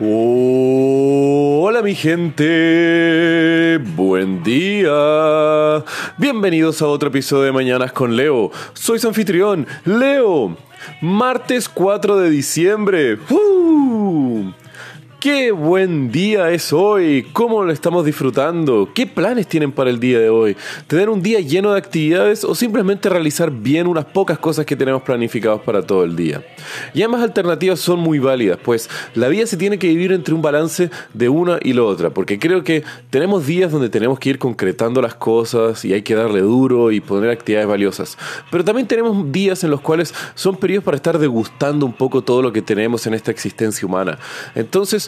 Hola mi gente, buen día. Bienvenidos a otro episodio de Mañanas con Leo. Soy su anfitrión, Leo. Martes 4 de diciembre. Qué buen día es hoy, cómo lo estamos disfrutando, qué planes tienen para el día de hoy, tener un día lleno de actividades o simplemente realizar bien unas pocas cosas que tenemos planificados para todo el día. Y ambas alternativas son muy válidas, pues la vida se tiene que vivir entre un balance de una y la otra, porque creo que tenemos días donde tenemos que ir concretando las cosas y hay que darle duro y poner actividades valiosas, pero también tenemos días en los cuales son periodos para estar degustando un poco todo lo que tenemos en esta existencia humana. Entonces,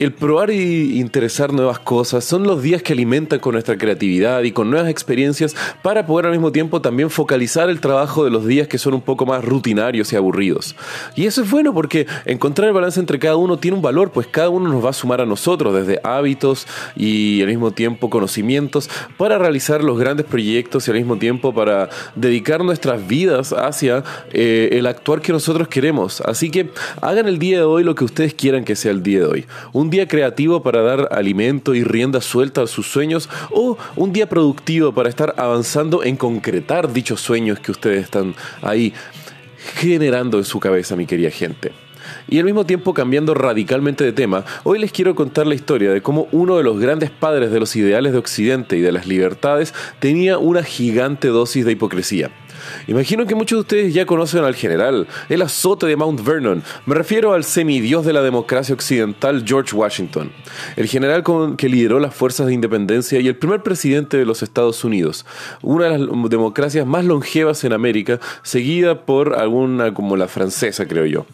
el probar y interesar nuevas cosas son los días que alimentan con nuestra creatividad y con nuevas experiencias para poder al mismo tiempo también focalizar el trabajo de los días que son un poco más rutinarios y aburridos. Y eso es bueno porque encontrar el balance entre cada uno tiene un valor, pues cada uno nos va a sumar a nosotros desde hábitos y al mismo tiempo conocimientos para realizar los grandes proyectos y al mismo tiempo para dedicar nuestras vidas hacia eh, el actuar que nosotros queremos. Así que hagan el día de hoy lo que ustedes quieran que sea el día de hoy. Un día creativo para dar alimento y rienda suelta a sus sueños o un día productivo para estar avanzando en concretar dichos sueños que ustedes están ahí generando en su cabeza, mi querida gente. Y al mismo tiempo cambiando radicalmente de tema, hoy les quiero contar la historia de cómo uno de los grandes padres de los ideales de Occidente y de las libertades tenía una gigante dosis de hipocresía. Imagino que muchos de ustedes ya conocen al general, el azote de Mount Vernon. Me refiero al semidios de la democracia occidental, George Washington, el general que lideró las fuerzas de independencia y el primer presidente de los Estados Unidos, una de las democracias más longevas en América, seguida por alguna como la francesa, creo yo,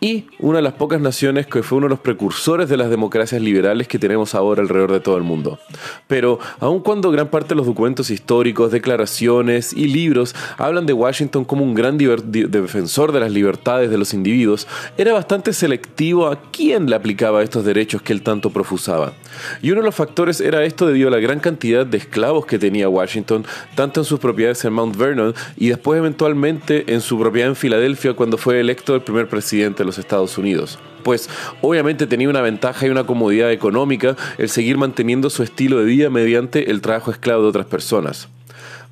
y una de las pocas naciones que fue uno de los precursores de las democracias liberales que tenemos ahora alrededor de todo el mundo. Pero, aun cuando gran parte de los documentos históricos, declaraciones y libros hablan de Washington como un gran defensor de las libertades de los individuos, era bastante selectivo a quién le aplicaba estos derechos que él tanto profusaba. Y uno de los factores era esto debido a la gran cantidad de esclavos que tenía Washington, tanto en sus propiedades en Mount Vernon y después eventualmente en su propiedad en Filadelfia cuando fue electo el primer presidente de los Estados Unidos pues obviamente tenía una ventaja y una comodidad económica el seguir manteniendo su estilo de vida mediante el trabajo esclavo de otras personas.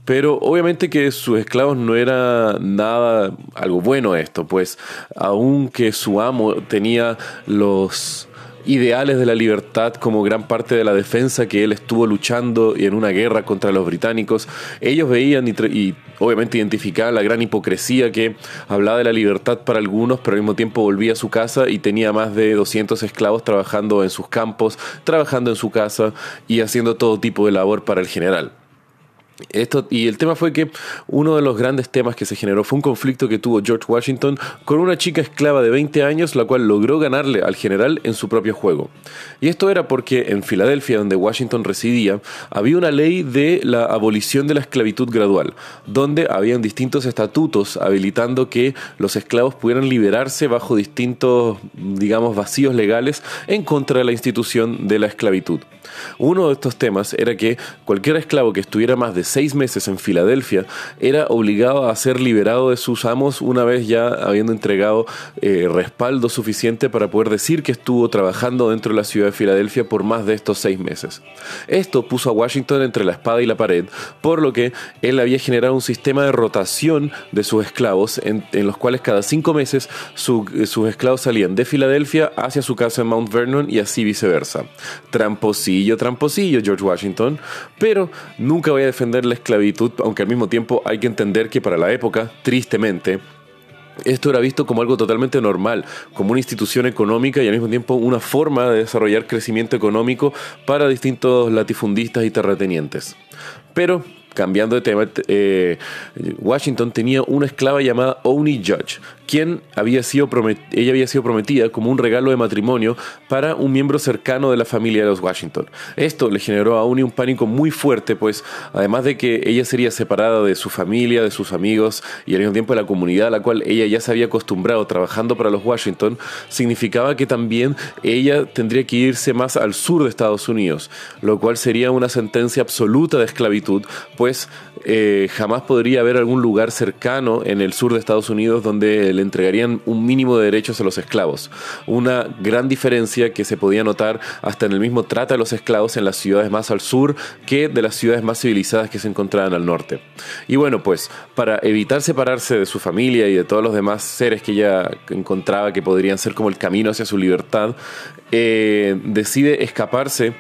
Pero obviamente que sus esclavos no era nada, algo bueno esto, pues aunque su amo tenía los ideales de la libertad como gran parte de la defensa que él estuvo luchando y en una guerra contra los británicos, ellos veían y, y, obviamente identificaban la gran hipocresía que hablaba de la libertad para algunos, pero al mismo tiempo volvía a su casa y tenía más de 200 esclavos trabajando en sus campos, trabajando en su casa y haciendo todo tipo de labor para el general. Esto, y el tema fue que uno de los grandes temas que se generó fue un conflicto que tuvo George Washington con una chica esclava de 20 años, la cual logró ganarle al general en su propio juego. Y esto era porque en Filadelfia, donde Washington residía, había una ley de la abolición de la esclavitud gradual, donde habían distintos estatutos habilitando que los esclavos pudieran liberarse bajo distintos, digamos, vacíos legales en contra de la institución de la esclavitud. Uno de estos temas era que cualquier esclavo que estuviera más de seis meses en Filadelfia, era obligado a ser liberado de sus amos una vez ya habiendo entregado eh, respaldo suficiente para poder decir que estuvo trabajando dentro de la ciudad de Filadelfia por más de estos seis meses. Esto puso a Washington entre la espada y la pared, por lo que él había generado un sistema de rotación de sus esclavos, en, los cuales cada cinco meses sus esclavos salían de Filadelfia hacia su casa en Mount Vernon y así viceversa. Tramposillo, tramposillo, George Washington, pero nunca voy a defender la esclavitud, aunque al mismo tiempo hay que entender que para la época, tristemente, esto era visto como algo totalmente normal, como una institución económica y al mismo tiempo una forma de desarrollar crecimiento económico para distintos latifundistas y terratenientes. Pero cambiando de tema, eh, Washington tenía una esclava llamada Oni Judge, quien había sido ella había sido prometida como un regalo de matrimonio para un miembro cercano de la familia de los Washington. Esto le generó a Oni un pánico muy fuerte, pues además de que ella sería separada de su familia, de sus amigos y al mismo tiempo de la comunidad a la cual ella ya se había acostumbrado trabajando para los Washington, significaba que también ella tendría que irse más al sur de Estados Unidos, lo cual sería una sentencia absoluta de esclavitud, pues eh, jamás podría haber algún lugar cercano en el sur de Estados Unidos donde le entregarían un mínimo de derechos a los esclavos. Una gran diferencia que se podía notar hasta en el mismo trata de los esclavos en las ciudades más al sur que de las ciudades más civilizadas que se encontraban al norte. Y bueno, pues para evitar separarse de su familia y de todos los demás seres que ella encontraba que podrían ser como el camino hacia su libertad, eh, decide escaparse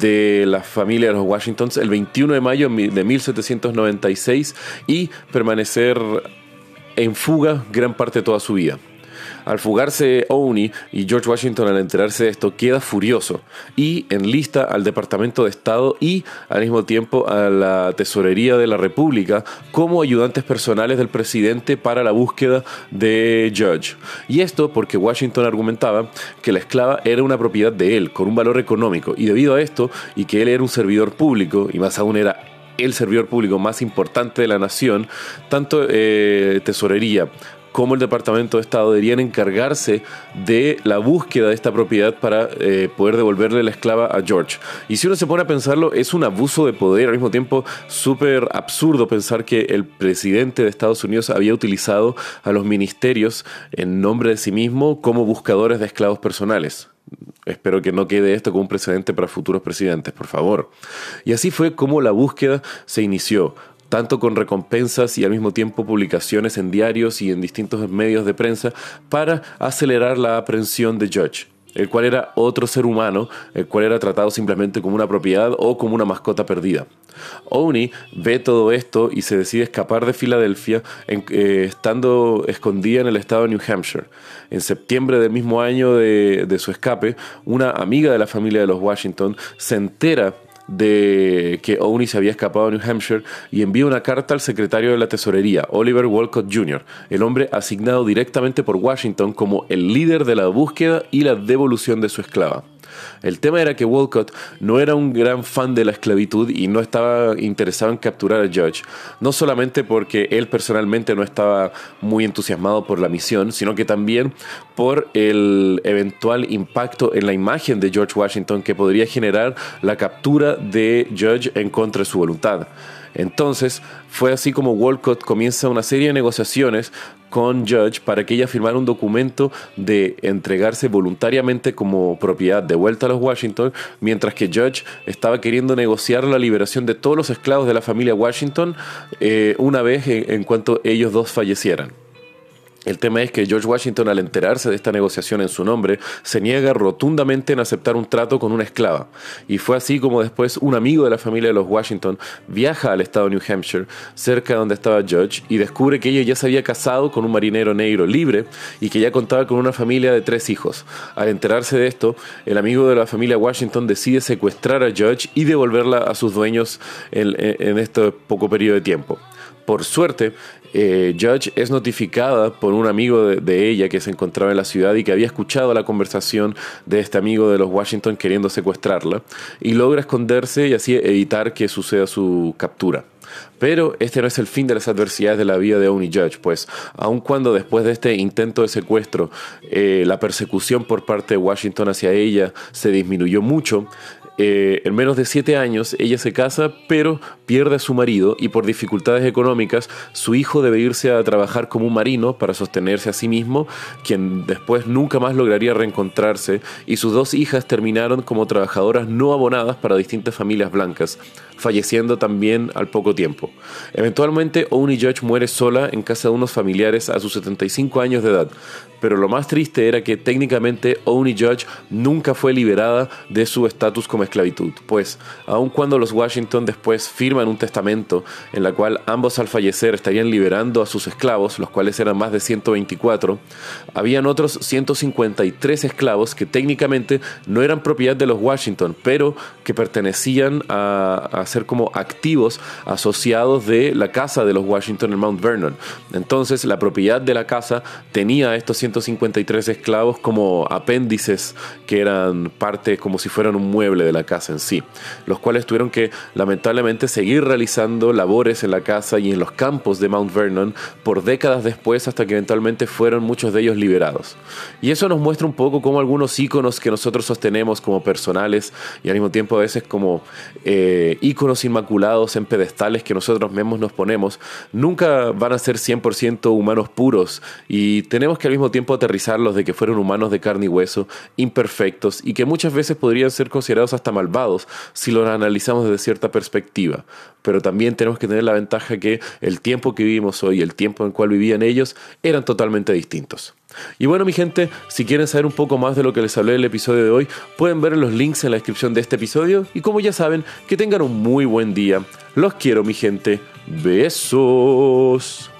de la familia de los Washingtons el 21 de mayo de 1796 y permanecer en fuga gran parte de toda su vida. Al fugarse Owney y George Washington al enterarse de esto queda furioso y enlista al Departamento de Estado y al mismo tiempo a la Tesorería de la República como ayudantes personales del presidente para la búsqueda de Judge. Y esto porque Washington argumentaba que la esclava era una propiedad de él con un valor económico y debido a esto y que él era un servidor público y más aún era el servidor público más importante de la nación, tanto eh, tesorería cómo el Departamento de Estado deberían encargarse de la búsqueda de esta propiedad para eh, poder devolverle la esclava a George. Y si uno se pone a pensarlo, es un abuso de poder, al mismo tiempo súper absurdo pensar que el presidente de Estados Unidos había utilizado a los ministerios en nombre de sí mismo como buscadores de esclavos personales. Espero que no quede esto como un precedente para futuros presidentes, por favor. Y así fue como la búsqueda se inició tanto con recompensas y al mismo tiempo publicaciones en diarios y en distintos medios de prensa para acelerar la aprehensión de Judge el cual era otro ser humano, el cual era tratado simplemente como una propiedad o como una mascota perdida. Owney ve todo esto y se decide escapar de Filadelfia, eh, estando escondida en el estado de New Hampshire. En septiembre del mismo año de, de su escape, una amiga de la familia de los Washington se entera de que Owney se había escapado a New Hampshire y envía una carta al secretario de la Tesorería, Oliver Wolcott Jr., el hombre asignado directamente por Washington como el líder de la búsqueda y la devolución de su esclava. El tema era que Walcott no era un gran fan de la esclavitud y no estaba interesado en capturar a Judge, no solamente porque él personalmente no estaba muy entusiasmado por la misión, sino que también por el eventual impacto en la imagen de George Washington que podría generar la captura de Judge en contra de su voluntad. Entonces, fue así como Walcott comienza una serie de negociaciones con Judge para que ella firmara un documento de entregarse voluntariamente como propiedad de vuelta a los Washington, mientras que Judge estaba queriendo negociar la liberación de todos los esclavos de la familia Washington eh, una vez en cuanto ellos dos fallecieran. El tema es que George Washington, al enterarse de esta negociación en su nombre, se niega rotundamente en aceptar un trato con una esclava. Y fue así como después un amigo de la familia de los Washington viaja al estado de New Hampshire, cerca de donde estaba Judge, y descubre que ella ya se había casado con un marinero negro libre y que ya contaba con una familia de tres hijos. Al enterarse de esto, el amigo de la familia Washington decide secuestrar a Judge y devolverla a sus dueños en, en este poco periodo de tiempo. Por suerte, eh, Judge es notificada por un amigo de, ella que se encontraba en la ciudad y que había escuchado la conversación de este amigo de los Washington queriendo secuestrarla y logra esconderse y así evitar que suceda su captura. Pero este no es el fin de las adversidades de la vida de Owney Judge, pues aun cuando después de este intento de secuestro eh, la persecución por parte de Washington hacia ella se disminuyó mucho, eh, en menos de siete años ella se casa, pero pierde a su marido y por dificultades económicas su hijo debe irse a trabajar como un marino para sostenerse a sí mismo, quien después nunca más lograría reencontrarse, y sus dos hijas terminaron como trabajadoras no abonadas para distintas familias blancas, falleciendo también al poco tiempo. Eventualmente, Owney Judge muere sola en casa de unos familiares a sus 75 años de edad, pero lo más triste era que técnicamente Owney Judge nunca fue liberada de su estatus como esclavitud, pues aun cuando los Washington después firman un testamento en la cual ambos al fallecer estarían liberando a sus esclavos, los cuales eran más de 124, habían otros 153 esclavos que técnicamente no eran propiedad de los Washington, pero que pertenecían a ser como activos asociados de la casa de los Washington en Mount Vernon. Entonces la propiedad de la casa tenía estos 153 esclavos como apéndices que eran parte como si fueran un mueble de la casa en sí, los cuales tuvieron que lamentablemente seguir realizando labores en la casa y en los campos de Mount Vernon por décadas después hasta que eventualmente fueron muchos de ellos liberados. Y eso nos muestra un poco cómo algunos íconos que nosotros sostenemos como personales y al mismo tiempo a veces como eh, inmaculados en pedestales que nosotros mismos nos ponemos, nunca van a ser 100% humanos puros y tenemos que al mismo tiempo aterrizarlos de que fueron humanos de carne y hueso, imperfectos y que muchas veces podrían ser considerados hasta malvados si los analizamos desde cierta perspectiva. Pero también tenemos que tener la ventaja que el tiempo que vivimos hoy, el tiempo en el cual vivían ellos, eran totalmente distintos. Y bueno, mi gente, si quieren saber un poco más de lo que les hablé en el episodio de hoy, pueden ver los links en la descripción de este episodio. Y como ya saben, que tengan un muy buen día. Los quiero, mi gente. Besos.